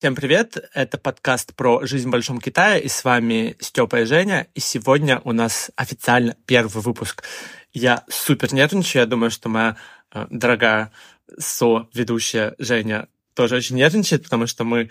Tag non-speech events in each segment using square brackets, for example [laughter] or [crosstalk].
Всем привет! Это подкаст про жизнь в Большом Китае, и с вами Степа и Женя. И сегодня у нас официально первый выпуск. Я супер нервничаю. Я думаю, что моя э, дорогая со-ведущая Женя тоже очень нервничает, потому что мы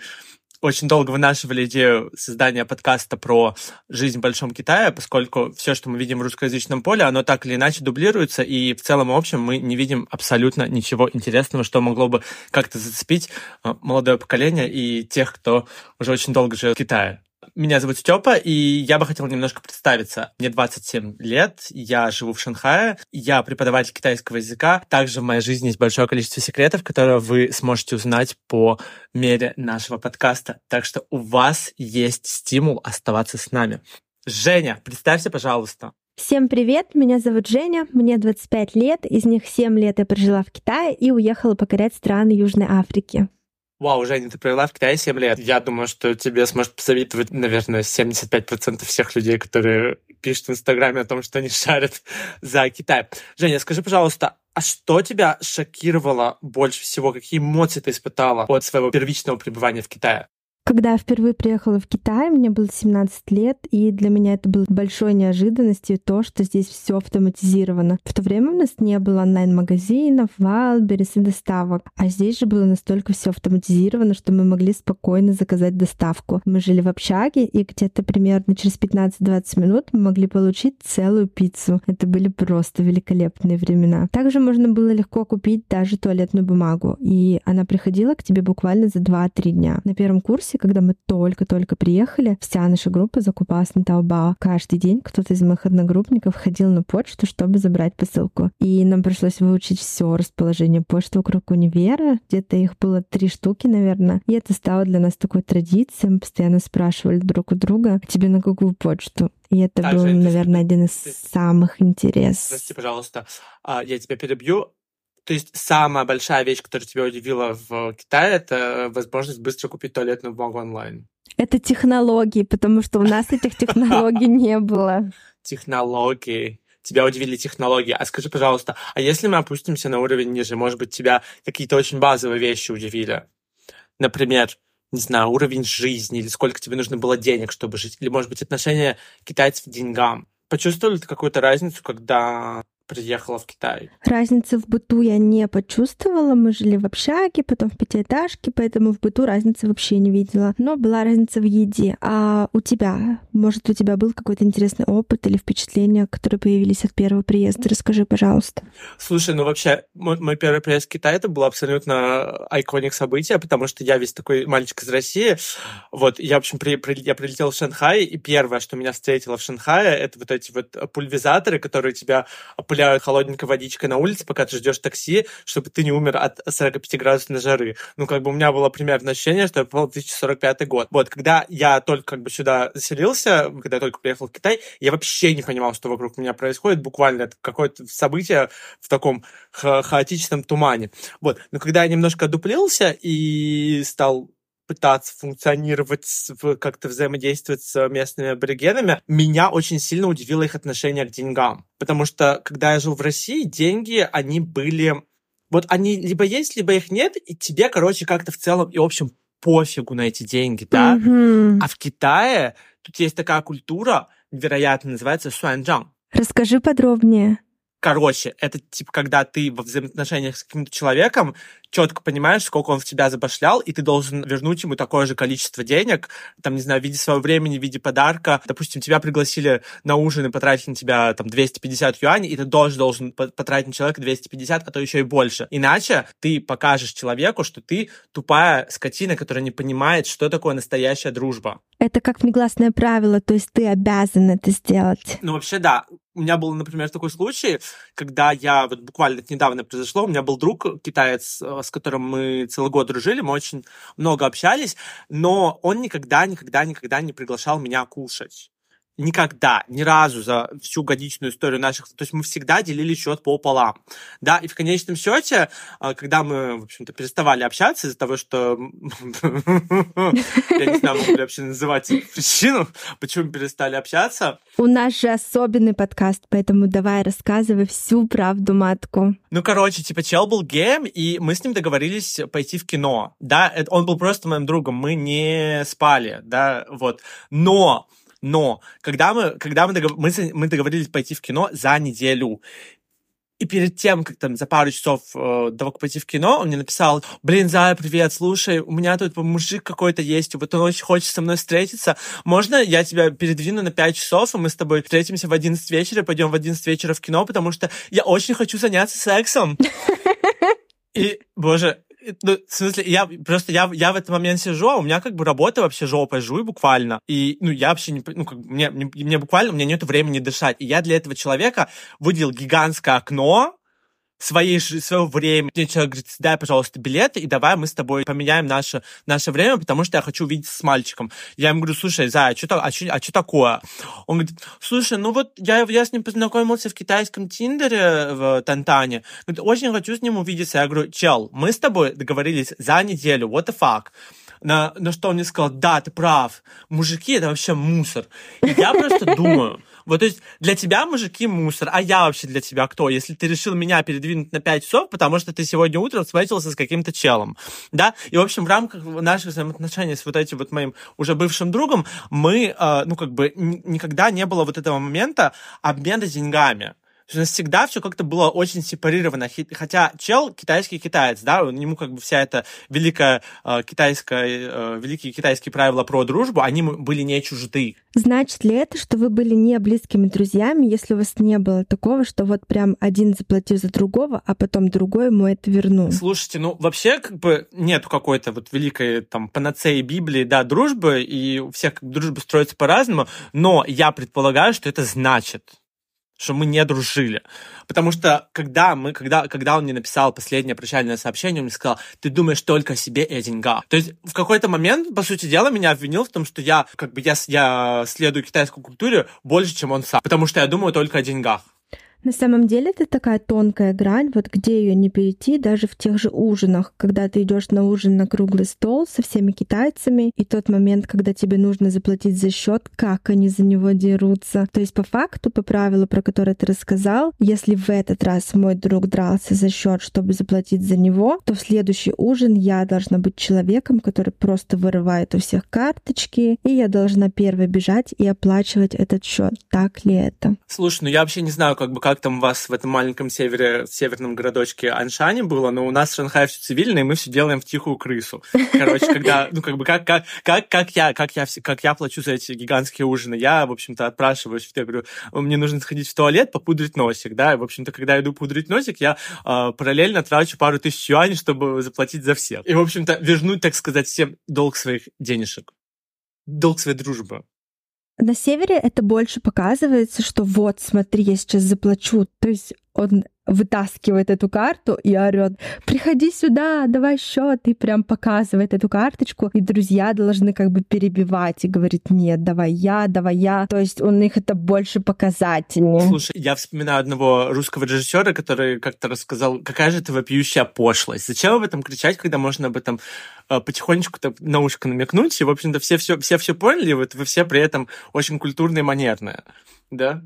очень долго вынашивали идею создания подкаста про жизнь в Большом Китае, поскольку все, что мы видим в русскоязычном поле, оно так или иначе дублируется, и в целом, в общем, мы не видим абсолютно ничего интересного, что могло бы как-то зацепить э, молодое поколение и тех, кто уже очень долго живет в Китае. Меня зовут Степа, и я бы хотел немножко представиться. Мне 27 лет, я живу в Шанхае, я преподаватель китайского языка. Также в моей жизни есть большое количество секретов, которые вы сможете узнать по мере нашего подкаста. Так что у вас есть стимул оставаться с нами. Женя, представься, пожалуйста. Всем привет, меня зовут Женя, мне 25 лет, из них 7 лет я прожила в Китае и уехала покорять страны Южной Африки. Вау, Женя, ты провела в Китае 7 лет. Я думаю, что тебе сможет посоветовать, наверное, 75% всех людей, которые пишут в Инстаграме о том, что они шарят [laughs] за Китай. Женя, скажи, пожалуйста, а что тебя шокировало больше всего? Какие эмоции ты испытала от своего первичного пребывания в Китае? Когда я впервые приехала в Китай, мне было 17 лет, и для меня это было большой неожиданностью то, что здесь все автоматизировано. В то время у нас не было онлайн-магазинов, Wildberries и доставок, а здесь же было настолько все автоматизировано, что мы могли спокойно заказать доставку. Мы жили в общаге, и где-то примерно через 15-20 минут мы могли получить целую пиццу. Это были просто великолепные времена. Также можно было легко купить даже туалетную бумагу, и она приходила к тебе буквально за 2-3 дня. На первом курсе когда мы только-только приехали, вся наша группа закупалась на Таобао. Каждый день кто-то из моих одногруппников ходил на почту, чтобы забрать посылку. И нам пришлось выучить все расположение почты вокруг универа. Где-то их было три штуки, наверное. И это стало для нас такой традицией. Мы постоянно спрашивали друг у друга, тебе на какую почту? И это так, был, Жень, наверное, ты, один из ты, самых интересных. Прости, пожалуйста, а, я тебя перебью. То есть самая большая вещь, которая тебя удивила в Китае, это возможность быстро купить туалетную бумагу онлайн. Это технологии, потому что у нас этих технологий [laughs] не было. Технологии. Тебя удивили технологии. А скажи, пожалуйста, а если мы опустимся на уровень ниже, может быть, тебя какие-то очень базовые вещи удивили? Например, не знаю, уровень жизни, или сколько тебе нужно было денег, чтобы жить, или, может быть, отношение китайцев к деньгам. Почувствовали ты какую-то разницу, когда приехала в Китай? Разницы в быту я не почувствовала. Мы жили в общаге, потом в пятиэтажке, поэтому в быту разницы вообще не видела. Но была разница в еде. А у тебя? Может, у тебя был какой-то интересный опыт или впечатления, которые появились от первого приезда? Расскажи, пожалуйста. Слушай, ну вообще, мой, мой первый приезд в Китай это было абсолютно айконик событие, потому что я весь такой мальчик из России. Вот, я, в общем, при, при, я прилетел в Шанхай, и первое, что меня встретило в Шанхае, это вот эти вот пульверизаторы, которые тебя пыляют холодненькой водичкой на улице, пока ты ждешь такси, чтобы ты не умер от 45-градусной жары. Ну, как бы у меня было примерно ощущение, что я попал в 2045 год. Вот, когда я только как бы сюда заселился, когда я только приехал в Китай, я вообще не понимал, что вокруг меня происходит. Буквально это какое-то событие в таком ха хаотичном тумане. Вот. Но когда я немножко одуплился и стал пытаться функционировать, как-то взаимодействовать с местными аборигенами, меня очень сильно удивило их отношение к деньгам. Потому что, когда я жил в России, деньги, они были... Вот они либо есть, либо их нет, и тебе, короче, как-то в целом и в общем пофигу на эти деньги, да? Mm-hmm. А в Китае тут есть такая культура, вероятно, называется суанджан. Расскажи подробнее. Короче, это типа, когда ты во взаимоотношениях с каким-то человеком четко понимаешь, сколько он в тебя забашлял, и ты должен вернуть ему такое же количество денег, там, не знаю, в виде своего времени, в виде подарка. Допустим, тебя пригласили на ужин и потратили на тебя там 250 юаней, и ты тоже должен потратить на человека 250, а то еще и больше. Иначе ты покажешь человеку, что ты тупая скотина, которая не понимает, что такое настоящая дружба. Это как негласное правило, то есть ты обязан это сделать. Ну, вообще, да. У меня был, например, такой случай, когда я, вот буквально недавно произошло, у меня был друг китаец, э, с которым мы целый год дружили, мы очень много общались, но он никогда, никогда, никогда не приглашал меня кушать. Никогда, ни разу за всю годичную историю наших... То есть мы всегда делили счет пополам. Да, и в конечном счете, а, когда мы, в общем-то, переставали общаться из-за того, что... Я не знаю, могу ли вообще называть причину, почему перестали общаться. У нас же особенный подкаст, поэтому давай рассказывай всю правду матку. Ну, короче, типа, чел был геем, и мы с ним договорились пойти в кино. Да, он был просто моим другом, мы не спали, да, вот. Но но когда мы, когда мы, догов... мы, мы договорились пойти в кино за неделю, и перед тем, как там за пару часов э, до того, как пойти в кино, он мне написал, блин, Зая, привет, слушай, у меня тут мужик какой-то есть, вот он очень хочет со мной встретиться. Можно я тебя передвину на 5 часов, и мы с тобой встретимся в 11 вечера, пойдем в 11 вечера в кино, потому что я очень хочу заняться сексом. [laughs] И, боже, ну, в смысле, я просто я, я в этот момент сижу, а у меня как бы работа вообще жопой жуй буквально. И, ну, я вообще не... Ну, как, мне, мне, мне буквально, у меня нет времени дышать. И я для этого человека выделил гигантское окно, своей, своего времени. Мне человек говорит, дай, пожалуйста, билеты, и давай мы с тобой поменяем наше, наше время, потому что я хочу увидеться с мальчиком. Я ему говорю, слушай, Зая, а что, а что, а такое? Он говорит, слушай, ну вот я, я с ним познакомился в китайском Тиндере в Тантане. Говорит, очень хочу с ним увидеться. Я говорю, чел, мы с тобой договорились за неделю, what the fuck? На, на что он мне сказал, да, ты прав, мужики это вообще мусор. И я просто думаю, вот, то есть для тебя мужики мусор, а я вообще для тебя кто? Если ты решил меня передвинуть на 5 часов, потому что ты сегодня утром встретился с каким-то челом, да? И, в общем, в рамках наших взаимоотношений с вот этим вот моим уже бывшим другом мы, э, ну, как бы никогда не было вот этого момента обмена деньгами всегда все как-то было очень сепарировано. Хотя чел китайский китаец, да, ему как бы вся эта великая э, китайская, э, великие китайские правила про дружбу, они были не чужды. Значит ли это, что вы были не близкими друзьями, если у вас не было такого, что вот прям один заплатил за другого, а потом другой ему это вернул? Слушайте, ну вообще как бы нет какой-то вот великой там панацеи Библии, да, дружбы, и у всех дружба строится по-разному, но я предполагаю, что это значит, что мы не дружили. Потому что когда, мы, когда, когда он мне написал последнее прощальное сообщение, он мне сказал, ты думаешь только о себе и о деньгах. То есть в какой-то момент, по сути дела, меня обвинил в том, что я, как бы, я, я следую китайской культуре больше, чем он сам. Потому что я думаю только о деньгах. На самом деле это такая тонкая грань, вот где ее не перейти, даже в тех же ужинах, когда ты идешь на ужин на круглый стол со всеми китайцами, и тот момент, когда тебе нужно заплатить за счет, как они за него дерутся. То есть по факту, по правилу, про которое ты рассказал, если в этот раз мой друг дрался за счет, чтобы заплатить за него, то в следующий ужин я должна быть человеком, который просто вырывает у всех карточки, и я должна первой бежать и оплачивать этот счет. Так ли это? Слушай, ну я вообще не знаю, как бы как там у вас в этом маленьком севере, северном городочке Аншане было, но у нас в Шанхае все цивильно, и мы все делаем в тихую крысу. Короче, когда, ну, как бы, как, как, как, как я, как я, как я плачу за эти гигантские ужины, я, в общем-то, отпрашиваюсь, я говорю, мне нужно сходить в туалет, попудрить носик, да, и, в общем-то, когда я иду пудрить носик, я э, параллельно трачу пару тысяч юаней, чтобы заплатить за всех. И, в общем-то, вернуть, так сказать, всем долг своих денежек. Долг своей дружбы. На севере это больше показывается, что вот, смотри, я сейчас заплачу. То есть он вытаскивает эту карту и орет, приходи сюда, давай счет, и прям показывает эту карточку, и друзья должны как бы перебивать и говорить, нет, давай я, давай я. То есть у них это больше показательнее. Слушай, я вспоминаю одного русского режиссера, который как-то рассказал, какая же это вопиющая пошлость. Зачем об этом кричать, когда можно об этом э, потихонечку так на ушко намекнуть, и, в общем-то, все все, все, все поняли, вот вы все при этом очень культурные и манерные. Да?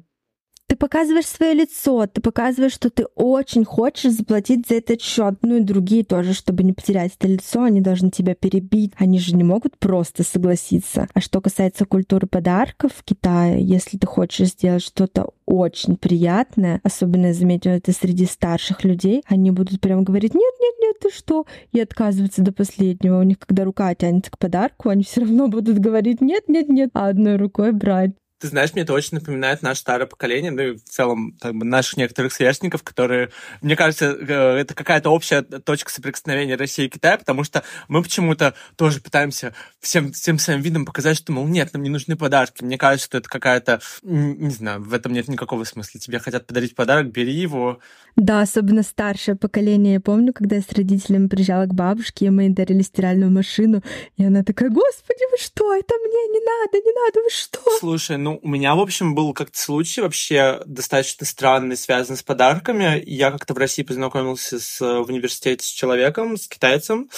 Ты показываешь свое лицо, ты показываешь, что ты очень хочешь заплатить за этот счет. Ну и другие тоже, чтобы не потерять это лицо, они должны тебя перебить. Они же не могут просто согласиться. А что касается культуры подарков в Китае, если ты хочешь сделать что-то очень приятное, особенно я заметила это среди старших людей, они будут прям говорить, нет, нет, нет, ты что? И отказываться до последнего. У них, когда рука тянется к подарку, они все равно будут говорить, нет, нет, нет, а одной рукой брать. Ты знаешь, мне это очень напоминает наше старое поколение, ну и в целом как бы, наших некоторых сверстников, которые, мне кажется, э, это какая-то общая точка соприкосновения России и Китая, потому что мы почему-то тоже пытаемся всем, всем своим видом показать, что, мол, нет, нам не нужны подарки. Мне кажется, что это какая-то, не знаю, в этом нет никакого смысла. Тебе хотят подарить подарок, бери его. Да, особенно старшее поколение. Я помню, когда я с родителями приезжала к бабушке, и мы ей дарили стиральную машину, и она такая, господи, вы что, это мне не надо, не надо, вы что? Слушай, ну Ну, у меня, в общем, был как-то случай вообще достаточно странный, связанный с подарками. Я как-то в России познакомился с, в университете с человеком, с китайцем.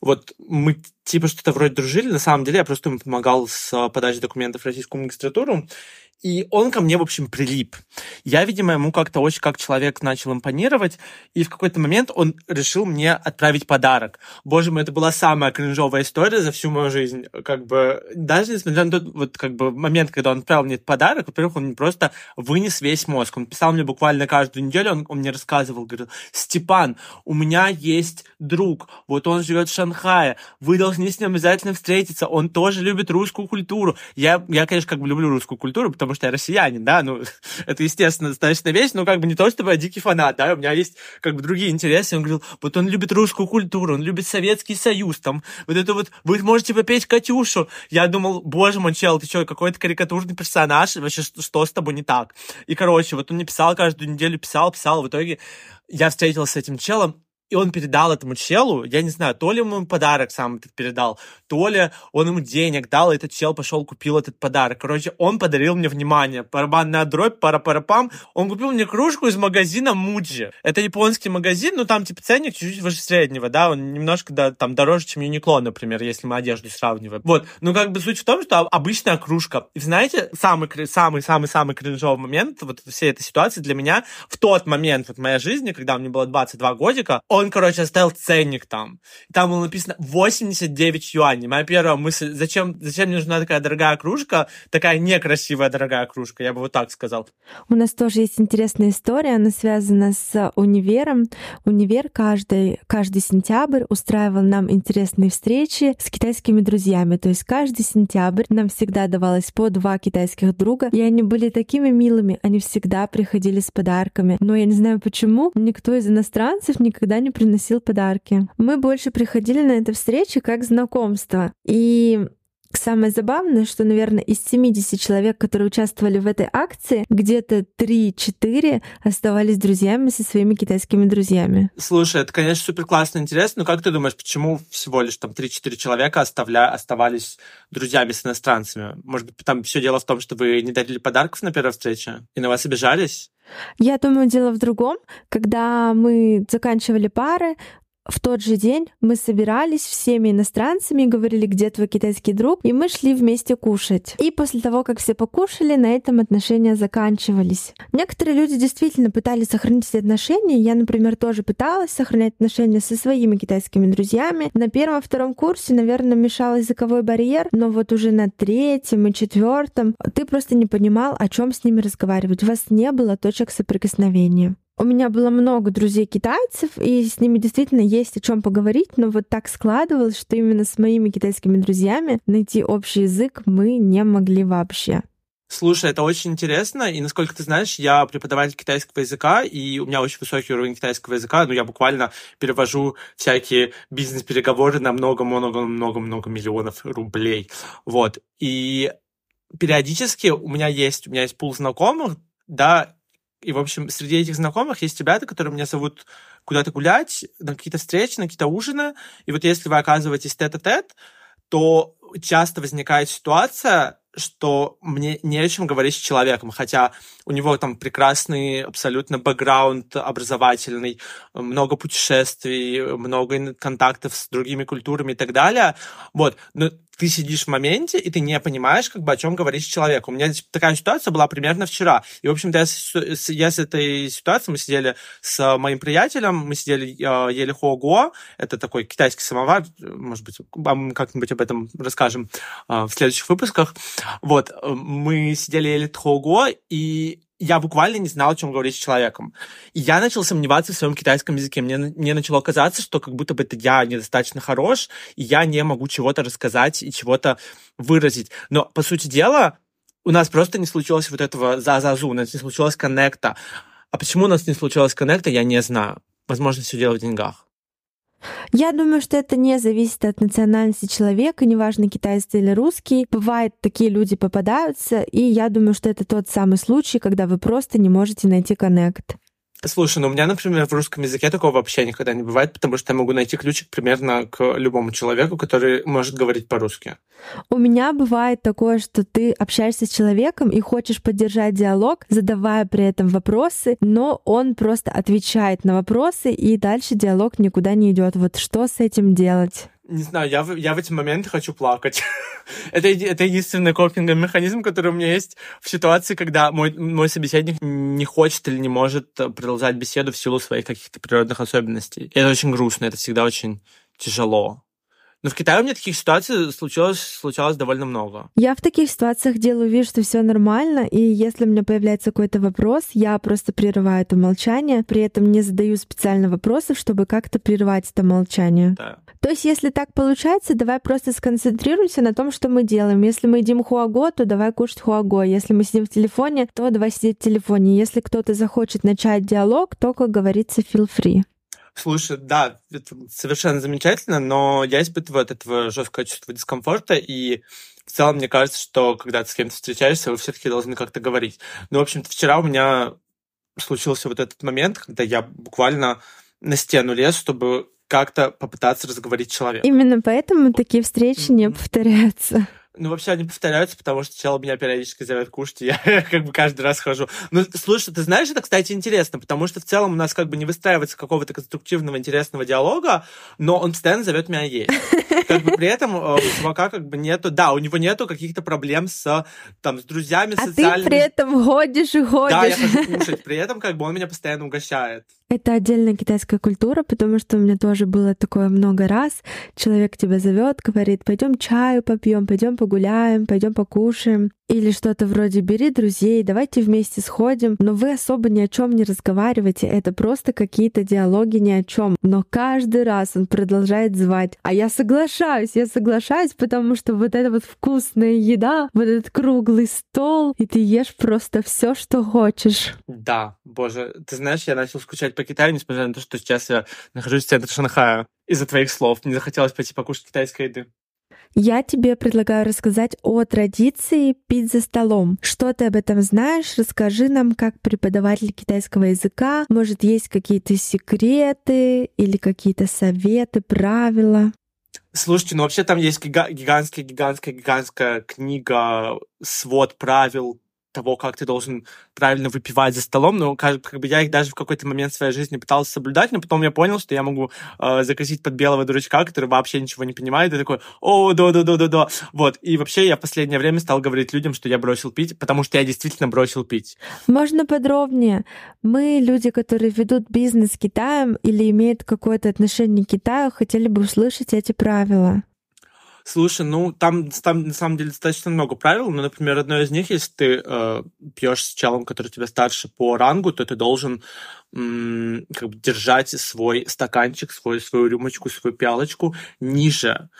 Вот мы типа что-то вроде дружили. На самом деле я просто ему помогал с подачей документов в российскую магистратуру. И он ко мне, в общем, прилип. Я, видимо, ему как-то очень как человек начал импонировать, и в какой-то момент он решил мне отправить подарок. Боже мой, это была самая кринжовая история за всю мою жизнь. Как бы, даже несмотря на тот вот, как бы, момент, когда он отправил мне этот подарок, во-первых, он мне просто вынес весь мозг. Он писал мне буквально каждую неделю, он, он мне рассказывал, говорил, Степан, у меня есть друг, вот он живет в Шанхае, вы должны с ним обязательно встретиться, он тоже любит русскую культуру. Я, я конечно, как бы люблю русскую культуру, потому что я россиянин, да, ну, [laughs] это, естественно, достаточно вещь, но как бы не то, чтобы я дикий фанат, да, у меня есть как бы другие интересы. Он говорил, вот он любит русскую культуру, он любит Советский Союз, там, вот это вот, вы можете попеть Катюшу. Я думал, боже мой, чел, ты что, какой-то карикатурный персонаж, вообще, что, что с тобой не так? И, короче, вот он мне писал каждую неделю, писал, писал, в итоге я встретился с этим челом, и он передал этому челу, я не знаю, то ли ему подарок сам этот передал, то ли он ему денег дал, и этот чел пошел купил этот подарок. Короче, он подарил мне внимание. Барабанная дробь, пара-пара-пам. Он купил мне кружку из магазина Муджи. Это японский магазин, но там типа ценник чуть-чуть выше среднего, да, он немножко да, там дороже, чем Юникло, например, если мы одежду сравниваем. Вот, ну как бы суть в том, что обычная кружка. И знаете, самый самый самый самый кринжовый момент вот всей этой ситуации для меня в тот момент вот моей жизни, когда мне было 22 годика, он, короче, оставил ценник там. Там было написано 89 юаней. Моя первая мысль, зачем, зачем мне нужна такая дорогая кружка, такая некрасивая дорогая кружка, я бы вот так сказал. У нас тоже есть интересная история, она связана с универом. Универ каждый, каждый сентябрь устраивал нам интересные встречи с китайскими друзьями. То есть каждый сентябрь нам всегда давалось по два китайских друга, и они были такими милыми, они всегда приходили с подарками. Но я не знаю почему, никто из иностранцев никогда не приносил подарки. Мы больше приходили на эти встречи как знакомство. И Самое забавное, что, наверное, из 70 человек, которые участвовали в этой акции, где-то 3-4 оставались друзьями со своими китайскими друзьями. Слушай, это, конечно, супер классно интересно, но как ты думаешь, почему всего лишь там 3-4 человека оставля... оставались друзьями с иностранцами? Может быть, там все дело в том, что вы не дарили подарков на первой встрече и на вас обижались? Я думаю, дело в другом. Когда мы заканчивали пары, в тот же день мы собирались всеми иностранцами говорили, где твой китайский друг, и мы шли вместе кушать. И после того, как все покушали, на этом отношения заканчивались. Некоторые люди действительно пытались сохранить отношения. Я, например, тоже пыталась сохранять отношения со своими китайскими друзьями. На первом-втором курсе, наверное, мешал языковой барьер, но вот уже на третьем и четвертом ты просто не понимал, о чем с ними разговаривать. У вас не было точек соприкосновения. У меня было много друзей китайцев, и с ними действительно есть о чем поговорить, но вот так складывалось, что именно с моими китайскими друзьями найти общий язык мы не могли вообще. Слушай, это очень интересно, и насколько ты знаешь, я преподаватель китайского языка, и у меня очень высокий уровень китайского языка, ну, я буквально перевожу всякие бизнес-переговоры на много-много-много-много миллионов рублей, вот, и периодически у меня есть, у меня есть пул знакомых, да, и, в общем, среди этих знакомых есть ребята, которые меня зовут куда-то гулять, на какие-то встречи, на какие-то ужины. И вот если вы оказываетесь тет-а-тет, то часто возникает ситуация, что мне не о чем говорить с человеком, хотя у него там прекрасный абсолютно бэкграунд образовательный, много путешествий, много контактов с другими культурами и так далее. Вот. Но ты сидишь в моменте, и ты не понимаешь, как бы, о чем говорить с человеком. У меня такая ситуация была примерно вчера. И, в общем-то, я с, я с этой ситуацией, мы сидели с моим приятелем, мы сидели, э, ели хуого, это такой китайский самовар, может быть, как-нибудь об этом расскажем э, в следующих выпусках. Вот, э, мы сидели, ели хуого, и я буквально не знал, о чем говорить с человеком. И я начал сомневаться в своем китайском языке. Мне, мне начало казаться, что как будто бы это я недостаточно хорош, и я не могу чего-то рассказать и чего-то выразить. Но, по сути дела, у нас просто не случилось вот этого за-за-зу, у нас не случилось коннекта. А почему у нас не случилось коннекта, я не знаю. Возможно, все дело в деньгах. Я думаю, что это не зависит от национальности человека, неважно, китайский или русский. Бывает, такие люди попадаются, и я думаю, что это тот самый случай, когда вы просто не можете найти коннект. Слушай, ну у меня, например, в русском языке такого вообще никогда не бывает, потому что я могу найти ключик примерно к любому человеку, который может говорить по-русски. У меня бывает такое, что ты общаешься с человеком и хочешь поддержать диалог, задавая при этом вопросы, но он просто отвечает на вопросы, и дальше диалог никуда не идет. Вот что с этим делать? Не знаю, я в, я в эти моменты хочу плакать. [laughs] это, это единственный копинговый механизм, который у меня есть в ситуации, когда мой, мой собеседник не хочет или не может продолжать беседу в силу своих каких-то природных особенностей. И это очень грустно, это всегда очень тяжело. Но в Китае у меня таких ситуаций случалось, случалось довольно много. Я в таких ситуациях делаю вид, что все нормально, и если у меня появляется какой-то вопрос, я просто прерываю это молчание, при этом не задаю специально вопросов, чтобы как-то прервать это молчание. Да. То есть, если так получается, давай просто сконцентрируемся на том, что мы делаем. Если мы едим хуаго, то давай кушать хуаго. Если мы сидим в телефоне, то давай сидеть в телефоне. Если кто-то захочет начать диалог, то, как говорится, feel free. Слушай, да, это совершенно замечательно, но я испытываю от этого жесткое чувство дискомфорта, и в целом мне кажется, что когда ты с кем-то встречаешься, вы все-таки должны как-то говорить. Ну, в общем-то, вчера у меня случился вот этот момент, когда я буквально на стену лез, чтобы как-то попытаться разговорить человека. Именно поэтому такие встречи не повторяются. Ну, вообще они повторяются, потому что сначала меня периодически зовут кушать, и я [laughs] как бы каждый раз хожу. Ну, слушай, ты знаешь, это, кстати, интересно, потому что в целом у нас как бы не выстраивается какого-то конструктивного, интересного диалога, но он постоянно зовет меня есть. Как бы при этом э, у чувака как бы нету, да, у него нету каких-то проблем с, там, с друзьями, а социальными. ты при этом ходишь и ходишь. Да, я хожу кушать, при этом как бы он меня постоянно угощает. Это отдельная китайская культура, потому что у меня тоже было такое много раз. Человек тебя зовет, говорит, пойдем чаю попьем, пойдем погуляем, пойдем покушаем. Или что-то вроде «бери друзей, давайте вместе сходим», но вы особо ни о чем не разговариваете, это просто какие-то диалоги ни о чем. Но каждый раз он продолжает звать, а я соглашаюсь, я соглашаюсь, потому что вот эта вот вкусная еда, вот этот круглый стол, и ты ешь просто все, что хочешь. Да, боже, ты знаешь, я начал скучать по Китаю, несмотря на то, что сейчас я нахожусь в центре Шанхая. Из-за твоих слов. Мне захотелось пойти покушать китайской еды. Я тебе предлагаю рассказать о традиции пить за столом. Что ты об этом знаешь? Расскажи нам, как преподаватель китайского языка. Может, есть какие-то секреты или какие-то советы, правила? Слушайте, ну вообще там есть гигантская, гигантская, гигантская книга, свод правил того, как ты должен правильно выпивать за столом, но как, как бы я их даже в какой-то момент своей жизни пытался соблюдать, но потом я понял, что я могу э, закосить под белого дурачка, который вообще ничего не понимает, и такой, о, да-да-да-да-да. Вот, и вообще я в последнее время стал говорить людям, что я бросил пить, потому что я действительно бросил пить. Можно подробнее? Мы, люди, которые ведут бизнес с Китаем или имеют какое-то отношение к Китаю, хотели бы услышать эти правила. Слушай, ну там, там на самом деле достаточно много правил. Ну, например, одно из них, если ты э, пьешь с челом, который тебя старше по рангу, то ты должен как бы держать свой стаканчик, свой, свою рюмочку, свою пиалочку ниже.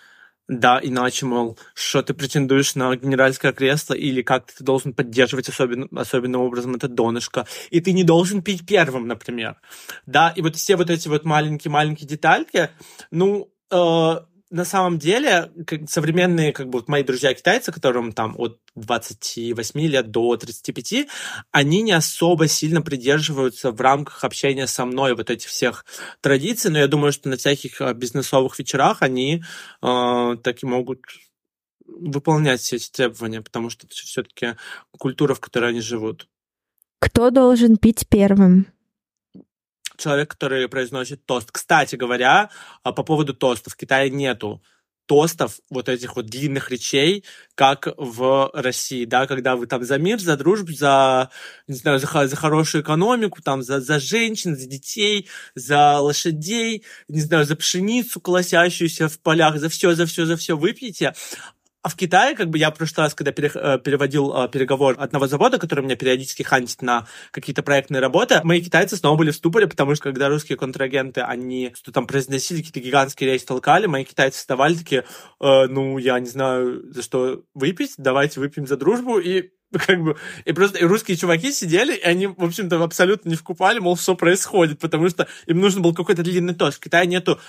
Да, иначе, мол, что ты претендуешь на генеральское кресло, или как ты должен поддерживать особенно, особенным образом это донышко, и ты не должен пить первым, например. Да, и вот все вот эти вот маленькие-маленькие детальки, ну, э, на самом деле как, современные, как бы вот мои друзья-китайцы, которым там от 28 лет до 35, они не особо сильно придерживаются в рамках общения со мной вот этих всех традиций, но я думаю, что на всяких а, бизнесовых вечерах они э, так и могут выполнять все эти требования, потому что это все-таки культура, в которой они живут. Кто должен пить первым? Человек, который произносит тост. Кстати говоря, а, по поводу тостов, в Китае нету тостов, вот этих вот длинных речей, как в России, да, когда вы там за мир, за дружбу, за, не знаю, за, за хорошую экономику, там, за, за женщин, за детей, за лошадей, не знаю, за пшеницу, колосящуюся в полях, за все, за все, за все выпьете, а в Китае, как бы я в прошлый раз, когда э, переводил э, переговор одного завода, который меня периодически хантит на какие-то проектные работы, мои китайцы снова были в ступоре, потому что когда русские контрагенты, они что там произносили, какие-то гигантские речи толкали, мои китайцы вставали такие, э, ну, я не знаю, за что выпить, давайте выпьем за дружбу, и как бы, и просто и русские чуваки сидели, и они, в общем-то, абсолютно не вкупали, мол, что происходит, потому что им нужно был какой-то длинный тост. В Китае нету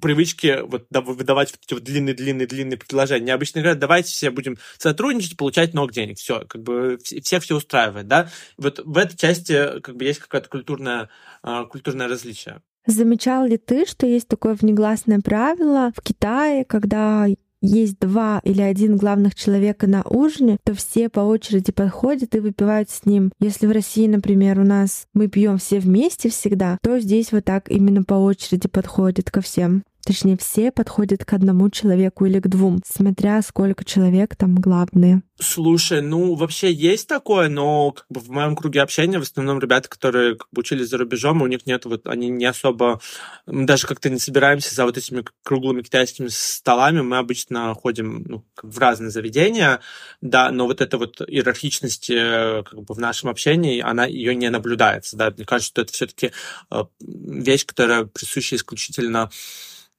привычки вот выдавать вот эти вот длинные-длинные-длинные предложения. Обычно говорят, давайте все будем сотрудничать, получать много денег. Все, как бы всех все устраивает, да. Вот в этой части как бы есть какое-то культурное, а, культурное различие. Замечал ли ты, что есть такое внегласное правило в Китае, когда есть два или один главных человека на ужине, то все по очереди подходят и выпивают с ним. Если в России, например, у нас мы пьем все вместе всегда, то здесь вот так именно по очереди подходят ко всем. Точнее, все подходят к одному человеку или к двум, смотря сколько человек там главные. Слушай, ну вообще есть такое, но как бы в моем круге общения в основном ребята, которые как бы учились за рубежом, у них нет вот, они не особо, мы даже как-то не собираемся за вот этими круглыми китайскими столами, мы обычно ходим ну, в разные заведения, да, но вот эта вот иерархичность э, как бы в нашем общении, она ее не наблюдается, да, мне кажется, что это все-таки э, вещь, которая присуща исключительно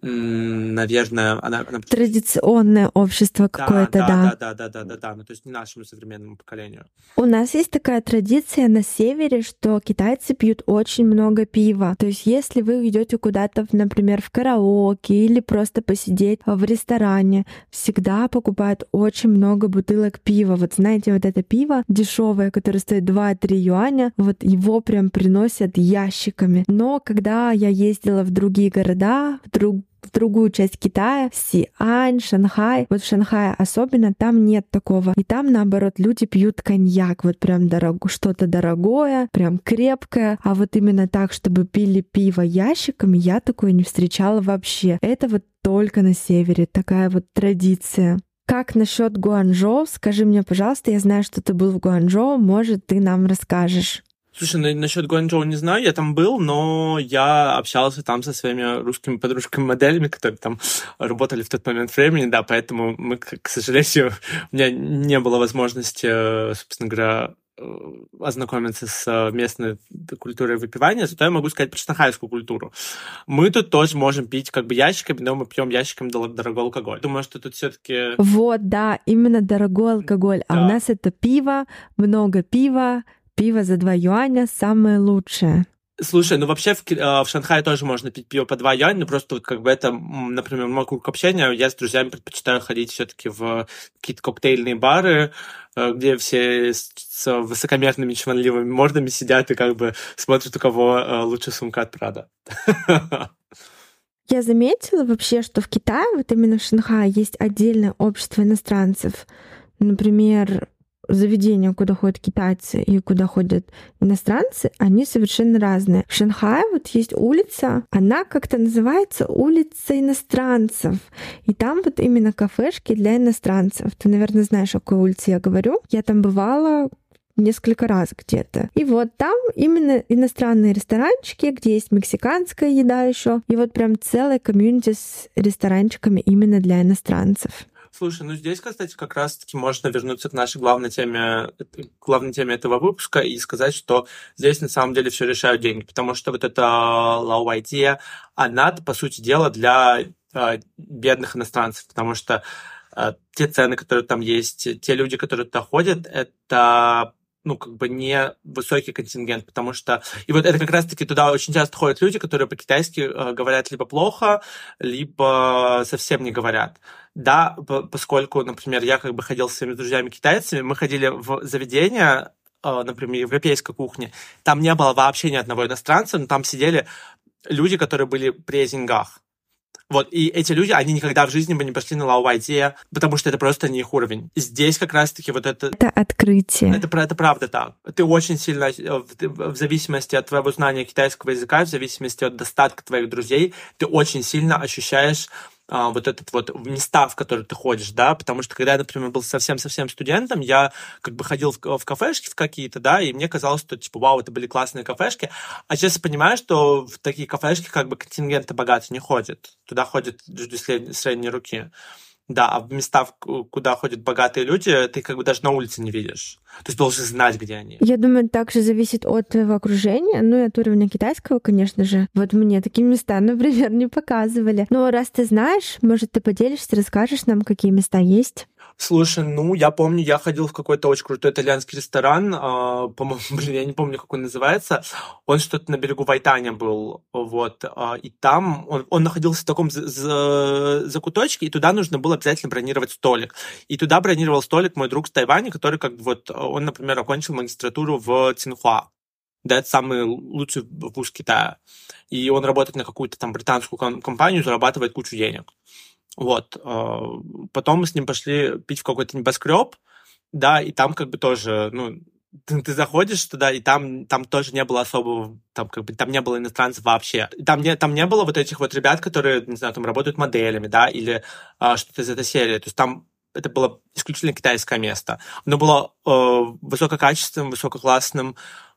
наверное, она, она... Традиционное общество какое-то, да. Да, да, да, да, да, да, ну то есть не нашему современному поколению. У нас есть такая традиция на севере, что китайцы пьют очень много пива. То есть если вы идете куда-то, например, в караоке или просто посидеть в ресторане, всегда покупают очень много бутылок пива. Вот знаете, вот это пиво дешевое, которое стоит 2-3 юаня, вот его прям приносят ящиками. Но когда я ездила в другие города, в друг в другую часть Китая, Сиань, Шанхай. Вот в Шанхае особенно там нет такого. И там, наоборот, люди пьют коньяк, вот прям дорого, что-то дорогое, прям крепкое. А вот именно так, чтобы пили пиво ящиками, я такое не встречала вообще. Это вот только на севере, такая вот традиция. Как насчет Гуанчжоу? Скажи мне, пожалуйста, я знаю, что ты был в Гуанчжоу, может, ты нам расскажешь. Слушай, на, насчет Гуанчжоу не знаю, я там был, но я общался там со своими русскими подружками-моделями, которые там работали в тот момент времени, да, поэтому мы, к сожалению, [laughs] у меня не было возможности, собственно говоря, э, ознакомиться с местной культурой выпивания, зато я могу сказать про шанхайскую культуру. Мы тут тоже можем пить как бы ящиками, но мы пьем ящиками дорогой алкоголь. Думаю, что тут все-таки... Вот, да, именно дорогой алкоголь. Да. А у нас это пиво, много пива, Пиво за 2 юаня самое лучшее. Слушай, ну вообще в, э, в Шанхае тоже можно пить пиво по 2 юаня, но просто вот как бы это, например, мой круг общения, я с друзьями предпочитаю ходить все-таки в какие-то коктейльные бары, э, где все с, с высокомерными чванливыми мордами сидят и как бы смотрят, у кого э, лучше сумка от Прада. Я заметила вообще, что в Китае, вот именно в Шанхае, есть отдельное общество иностранцев. Например, заведения, куда ходят китайцы и куда ходят иностранцы, они совершенно разные. В Шанхае вот есть улица, она как-то называется улица иностранцев. И там вот именно кафешки для иностранцев. Ты, наверное, знаешь, о какой улице я говорю. Я там бывала несколько раз где-то. И вот там именно иностранные ресторанчики, где есть мексиканская еда еще. И вот прям целая комьюнити с ресторанчиками именно для иностранцев. Слушай, ну здесь, кстати, как раз-таки можно вернуться к нашей главной теме, главной теме этого выпуска и сказать, что здесь на самом деле все решают деньги, потому что вот эта low idea, она, по сути дела, для э, бедных иностранцев, потому что э, те цены, которые там есть, те люди, которые туда ходят, это ну, как бы не высокий контингент, потому что... И вот это как раз-таки туда очень часто ходят люди, которые по-китайски э, говорят либо плохо, либо совсем не говорят. Да, поскольку, например, я как бы ходил с своими друзьями-китайцами, мы ходили в заведение, э, например, европейской кухни, там не было вообще ни одного иностранца, но там сидели люди, которые были при деньгах. Вот, и эти люди, они никогда в жизни бы не пошли на Idea, потому что это просто не их уровень. Здесь как раз-таки вот это... Это открытие. Это, это правда так. Ты очень сильно, э, в зависимости от твоего знания китайского языка, в зависимости от достатка твоих друзей, ты очень сильно ощущаешь а, вот этот вот места, в которые ты ходишь, да, потому что когда я, например, был совсем-совсем студентом, я как бы ходил в, в кафешки в какие-то, да, и мне казалось, что, типа, вау, это были классные кафешки, а сейчас я понимаю, что в такие кафешки как бы контингенты богатые не ходят, туда ходят люди средней, руки. Да, а в места, куда ходят богатые люди, ты как бы даже на улице не видишь. То есть должен знать, где они. Я думаю, также зависит от твоего окружения, ну и от уровня китайского, конечно же. Вот мне такие места, например, не показывали. Но раз ты знаешь, может, ты поделишься, расскажешь нам, какие места есть? Слушай, ну, я помню, я ходил в какой-то очень крутой итальянский ресторан, э, по-моему, [laughs] блин, я не помню, как он называется. Он что-то на берегу Вайтаня был, вот. Э, и там он, он находился в таком закуточке, и туда нужно было обязательно бронировать столик. И туда бронировал столик мой друг с Тайваня, который, как бы, вот, он, например, окончил магистратуру в Цинхуа. Да, это самый лучший вуз Китая. И он работает на какую-то там британскую компанию, зарабатывает кучу денег. Вот. Э, потом мы с ним пошли пить в какой-то небоскреб, да, и там как бы тоже, ну, ты, ты заходишь туда, и там, там тоже не было особого, там как бы там не было иностранцев вообще. Там не, там не было вот этих вот ребят, которые, не знаю, там работают моделями, да, или а, что-то из этой серии. То есть там это было исключительно китайское место. Оно было э, высококачественным, высококлассным,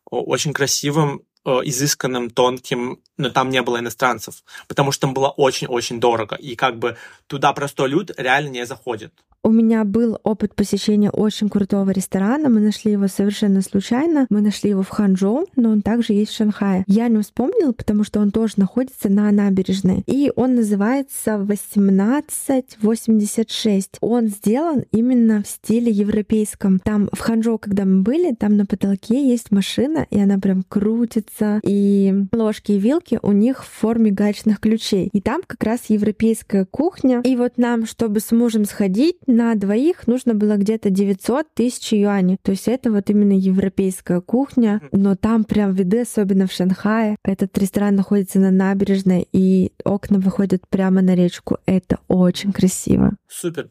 очень красивым, Э, изысканным, тонким, но там не было иностранцев, потому что там было очень-очень дорого, и как бы туда простой люд реально не заходит. У меня был опыт посещения очень крутого ресторана. Мы нашли его совершенно случайно. Мы нашли его в Ханчжоу, но он также есть в Шанхае. Я не вспомнила, потому что он тоже находится на набережной. И он называется 1886. Он сделан именно в стиле европейском. Там в Ханчжоу, когда мы были, там на потолке есть машина, и она прям крутится. И ложки и вилки у них в форме гаечных ключей. И там как раз европейская кухня. И вот нам, чтобы с мужем сходить, на двоих нужно было где-то 900 тысяч юаней. То есть это вот именно европейская кухня, но там прям виды, особенно в Шанхае. Этот ресторан находится на набережной, и окна выходят прямо на речку. Это очень красиво. Супер.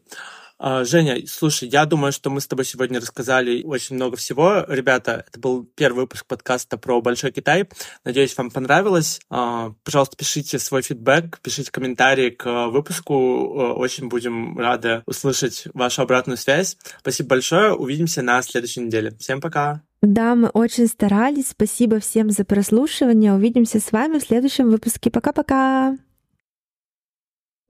А, Женя, слушай, я думаю, что мы с тобой сегодня рассказали очень много всего. Ребята, это был первый выпуск подкаста про Большой Китай. Надеюсь, вам понравилось. А, пожалуйста, пишите свой фидбэк, пишите комментарии к выпуску. Очень будем рады услышать вашу обратную связь. Спасибо большое. Увидимся на следующей неделе. Всем пока. Да, мы очень старались. Спасибо всем за прослушивание. Увидимся с вами в следующем выпуске. Пока-пока.